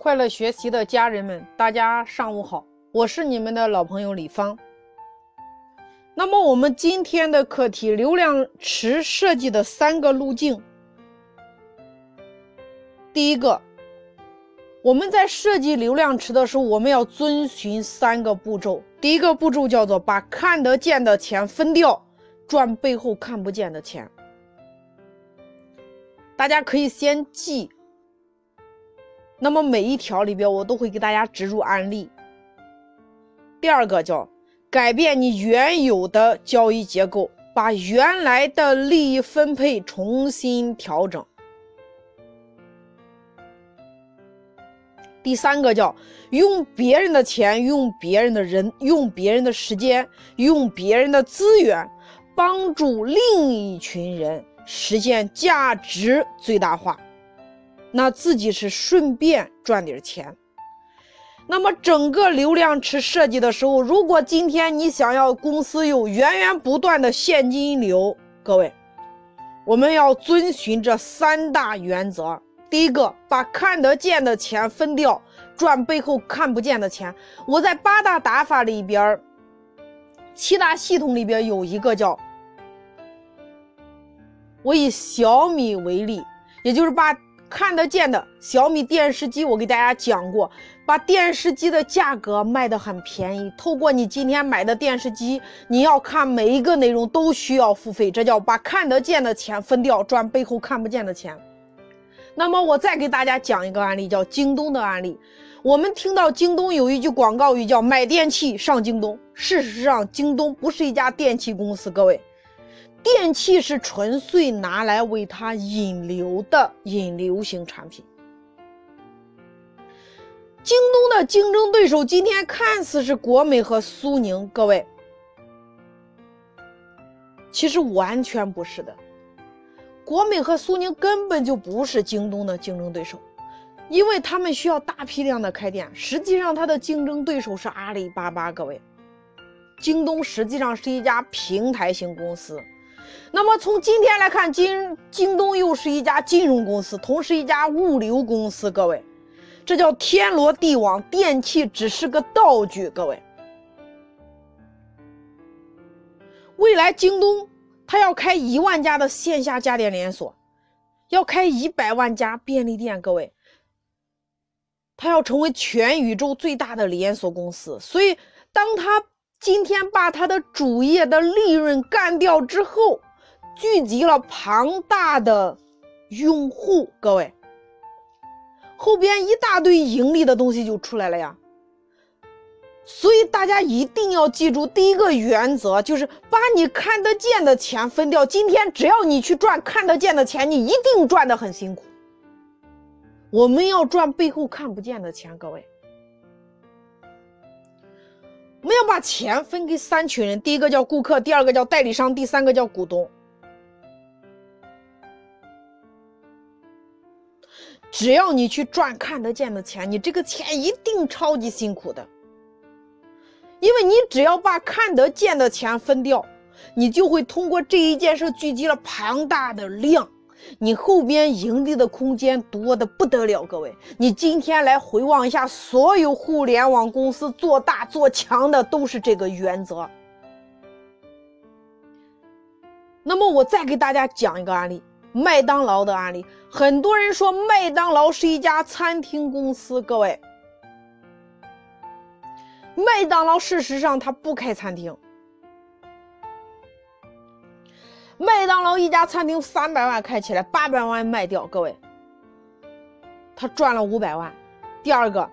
快乐学习的家人们，大家上午好，我是你们的老朋友李芳。那么我们今天的课题，流量池设计的三个路径。第一个，我们在设计流量池的时候，我们要遵循三个步骤。第一个步骤叫做把看得见的钱分掉，赚背后看不见的钱。大家可以先记。那么每一条里边，我都会给大家植入案例。第二个叫改变你原有的交易结构，把原来的利益分配重新调整。第三个叫用别人的钱、用别人的人、用别人的时间、用别人的资源，帮助另一群人实现价值最大化。那自己是顺便赚点钱。那么整个流量池设计的时候，如果今天你想要公司有源源不断的现金流，各位，我们要遵循这三大原则。第一个，把看得见的钱分掉，赚背后看不见的钱。我在八大打法里边，七大系统里边有一个叫，我以小米为例，也就是把。看得见的小米电视机，我给大家讲过，把电视机的价格卖得很便宜。透过你今天买的电视机，你要看每一个内容都需要付费，这叫把看得见的钱分掉，赚背后看不见的钱。那么我再给大家讲一个案例，叫京东的案例。我们听到京东有一句广告语叫“买电器上京东”，事实上，京东不是一家电器公司，各位。电器是纯粹拿来为它引流的引流型产品。京东的竞争对手今天看似是国美和苏宁，各位，其实完全不是的。国美和苏宁根本就不是京东的竞争对手，因为他们需要大批量的开店。实际上，它的竞争对手是阿里巴巴。各位，京东实际上是一家平台型公司。那么从今天来看，京京东又是一家金融公司，同时一家物流公司。各位，这叫天罗地网，电器只是个道具。各位，未来京东它要开一万家的线下家电连锁，要开一百万家便利店。各位，它要成为全宇宙最大的连锁公司。所以，当它今天把他的主业的利润干掉之后，聚集了庞大的用户，各位，后边一大堆盈利的东西就出来了呀。所以大家一定要记住第一个原则，就是把你看得见的钱分掉。今天只要你去赚看得见的钱，你一定赚得很辛苦。我们要赚背后看不见的钱，各位。我们要把钱分给三群人：第一个叫顾客，第二个叫代理商，第三个叫股东。只要你去赚看得见的钱，你这个钱一定超级辛苦的。因为你只要把看得见的钱分掉，你就会通过这一件事聚集了庞大的量。你后边盈利的空间多的不得了，各位。你今天来回望一下，所有互联网公司做大做强的都是这个原则。那么我再给大家讲一个案例，麦当劳的案例。很多人说麦当劳是一家餐厅公司，各位，麦当劳事实上它不开餐厅。麦当劳一家餐厅三百万开起来，八百万卖掉，各位，他赚了五百万。第二个，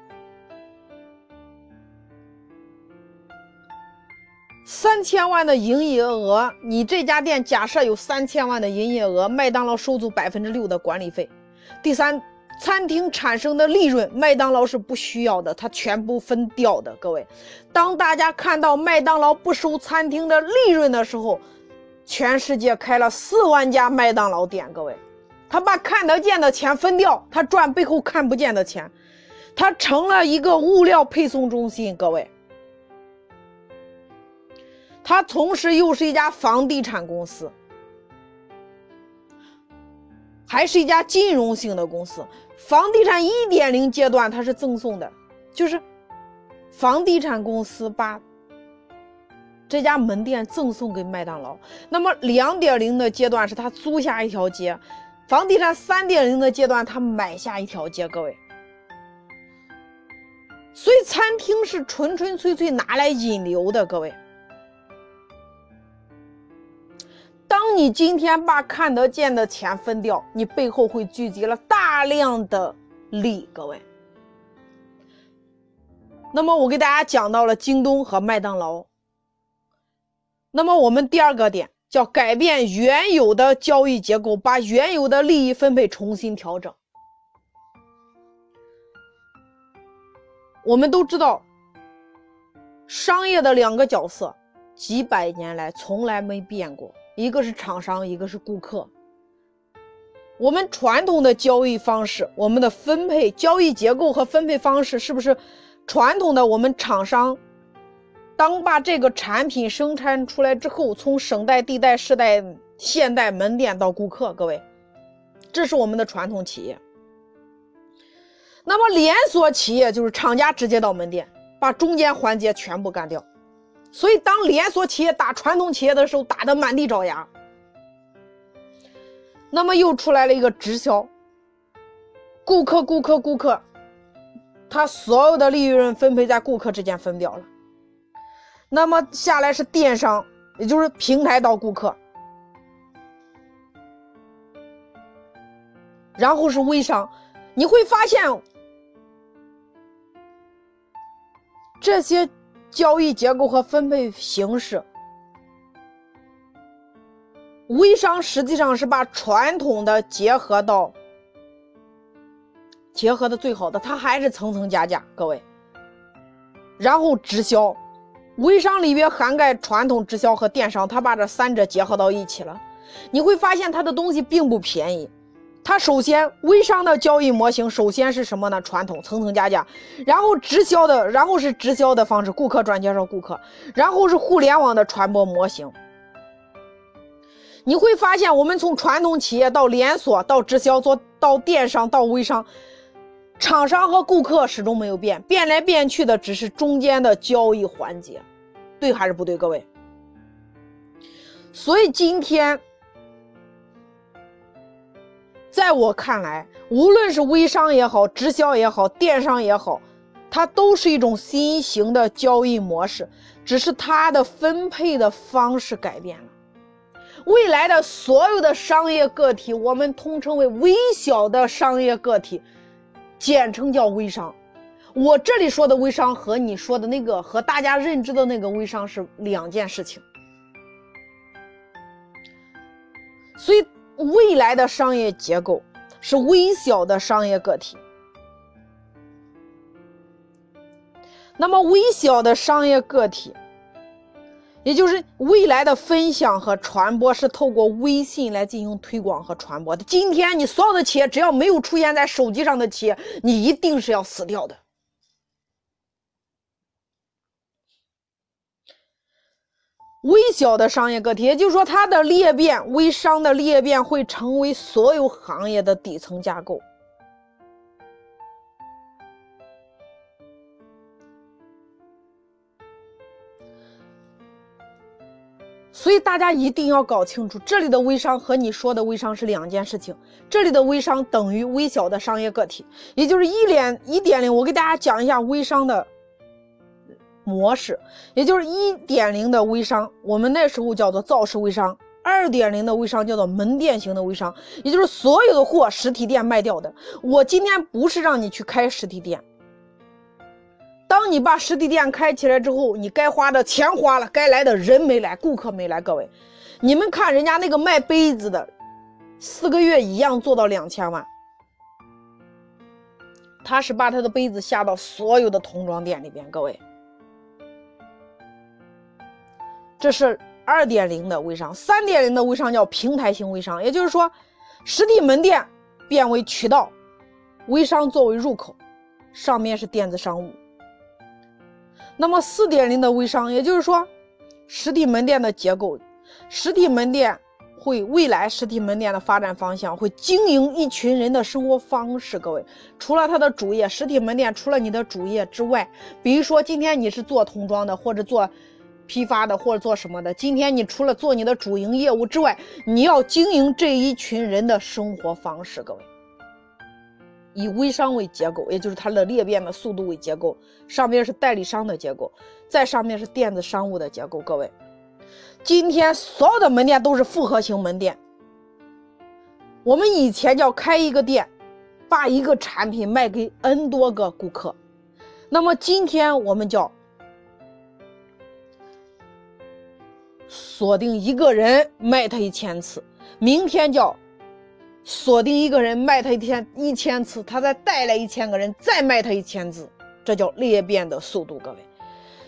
三千万的营业额，你这家店假设有三千万的营业额，麦当劳收足百分之六的管理费。第三，餐厅产生的利润，麦当劳是不需要的，它全部分掉的。各位，当大家看到麦当劳不收餐厅的利润的时候，全世界开了四万家麦当劳店，各位，他把看得见的钱分掉，他赚背后看不见的钱，他成了一个物料配送中心，各位，他同时又是一家房地产公司，还是一家金融性的公司，房地产一点零阶段它是赠送的，就是房地产公司把这家门店赠送给麦当劳。那么两点零的阶段是他租下一条街，房地产三点零的阶段他买下一条街。各位，所以餐厅是纯纯粹粹拿来引流的。各位。当你今天把看得见的钱分掉，你背后会聚集了大量的利。各位，那么我给大家讲到了京东和麦当劳。那么我们第二个点叫改变原有的交易结构，把原有的利益分配重新调整。我们都知道，商业的两个角色几百年来从来没变过。一个是厂商，一个是顾客。我们传统的交易方式，我们的分配交易结构和分配方式，是不是传统的？我们厂商当把这个产品生产出来之后，从省代、地代、市代、县代、门店到顾客，各位，这是我们的传统企业。那么连锁企业就是厂家直接到门店，把中间环节全部干掉。所以，当连锁企业打传统企业的时候，打得满地找牙。那么又出来了一个直销，顾客、顾客、顾客，他所有的利润分配在顾客之间分掉了。那么下来是电商，也就是平台到顾客，然后是微商，你会发现这些。交易结构和分配形式，微商实际上是把传统的结合到结合的最好的，它还是层层加价，各位。然后直销，微商里边涵盖传统直销和电商，他把这三者结合到一起了，你会发现他的东西并不便宜。他首先微商的交易模型首先是什么呢？传统层层加价，然后直销的，然后是直销的方式，顾客转介绍顾客，然后是互联网的传播模型。你会发现，我们从传统企业到连锁，到直销，做到电商，到微商，厂商和顾客始终没有变，变来变去的只是中间的交易环节，对还是不对，各位？所以今天。在我看来，无论是微商也好，直销也好，电商也好，它都是一种新型的交易模式，只是它的分配的方式改变了。未来的所有的商业个体，我们通称为微小的商业个体，简称叫微商。我这里说的微商和你说的那个，和大家认知的那个微商是两件事情，所以。未来的商业结构是微小的商业个体，那么微小的商业个体，也就是未来的分享和传播是透过微信来进行推广和传播的。今天你所有的企业只要没有出现在手机上的企业，你一定是要死掉的。微小的商业个体，也就是说，它的裂变，微商的裂变会成为所有行业的底层架构。所以大家一定要搞清楚，这里的微商和你说的微商是两件事情。这里的微商等于微小的商业个体，也就是一点一点零。我给大家讲一下微商的。模式，也就是一点零的微商，我们那时候叫做造势微商；二点零的微商叫做门店型的微商，也就是所有的货实体店卖掉的。我今天不是让你去开实体店，当你把实体店开起来之后，你该花的钱花了，该来的人没来，顾客没来。各位，你们看人家那个卖杯子的，四个月一样做到两千万，他是把他的杯子下到所有的童装店里边，各位。这是二点零的微商，三点零的微商叫平台型微商，也就是说，实体门店变为渠道，微商作为入口，上面是电子商务。那么四点零的微商，也就是说，实体门店的结构，实体门店会未来实体门店的发展方向，会经营一群人的生活方式。各位，除了它的主业，实体门店除了你的主业之外，比如说今天你是做童装的，或者做批发的，或者做什么的，今天你除了做你的主营业务之外，你要经营这一群人的生活方式。各位，以微商为结构，也就是它的裂变的速度为结构，上面是代理商的结构，在上面是电子商务的结构。各位。今天所有的门店都是复合型门店。我们以前叫开一个店，把一个产品卖给 N 多个顾客。那么今天我们叫锁定一个人卖他一千次，明天叫锁定一个人卖他一天一千次，他再带来一千个人再卖他一千次，这叫裂变的速度，各位。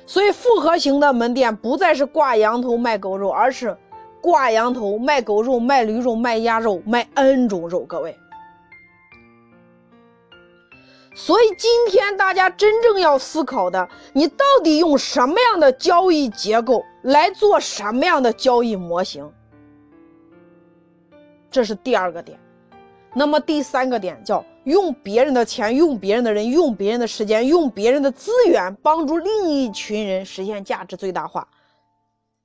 所以复合型的门店不再是挂羊头卖狗肉，而是挂羊头卖狗肉、卖驴肉、卖鸭肉、卖 N 种肉。各位，所以今天大家真正要思考的，你到底用什么样的交易结构来做什么样的交易模型？这是第二个点。那么第三个点叫。用别人的钱，用别人的人，用别人的时间，用别人的资源，帮助另一群人实现价值最大化，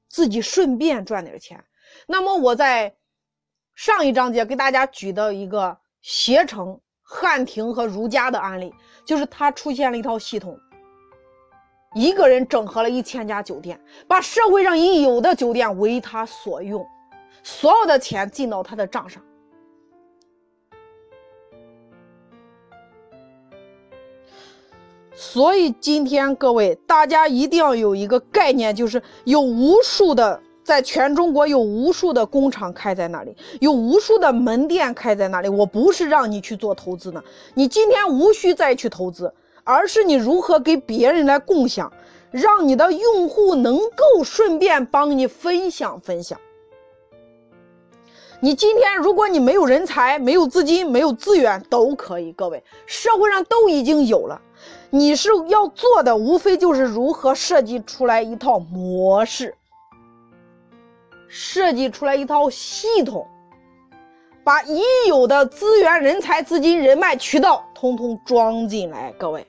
自己顺便赚点钱。那么我在上一章节给大家举的一个携程、汉庭和如家的案例，就是他出现了一套系统，一个人整合了一千家酒店，把社会上已有的酒店为他所用，所有的钱进到他的账上。所以今天各位，大家一定要有一个概念，就是有无数的，在全中国有无数的工厂开在那里，有无数的门店开在那里。我不是让你去做投资呢，你今天无需再去投资，而是你如何给别人来共享，让你的用户能够顺便帮你分享分享。你今天如果你没有人才、没有资金、没有资源，都可以，各位，社会上都已经有了。你是要做的，无非就是如何设计出来一套模式，设计出来一套系统，把已有的资源、人才、资金、人脉、渠道通通装进来。各位，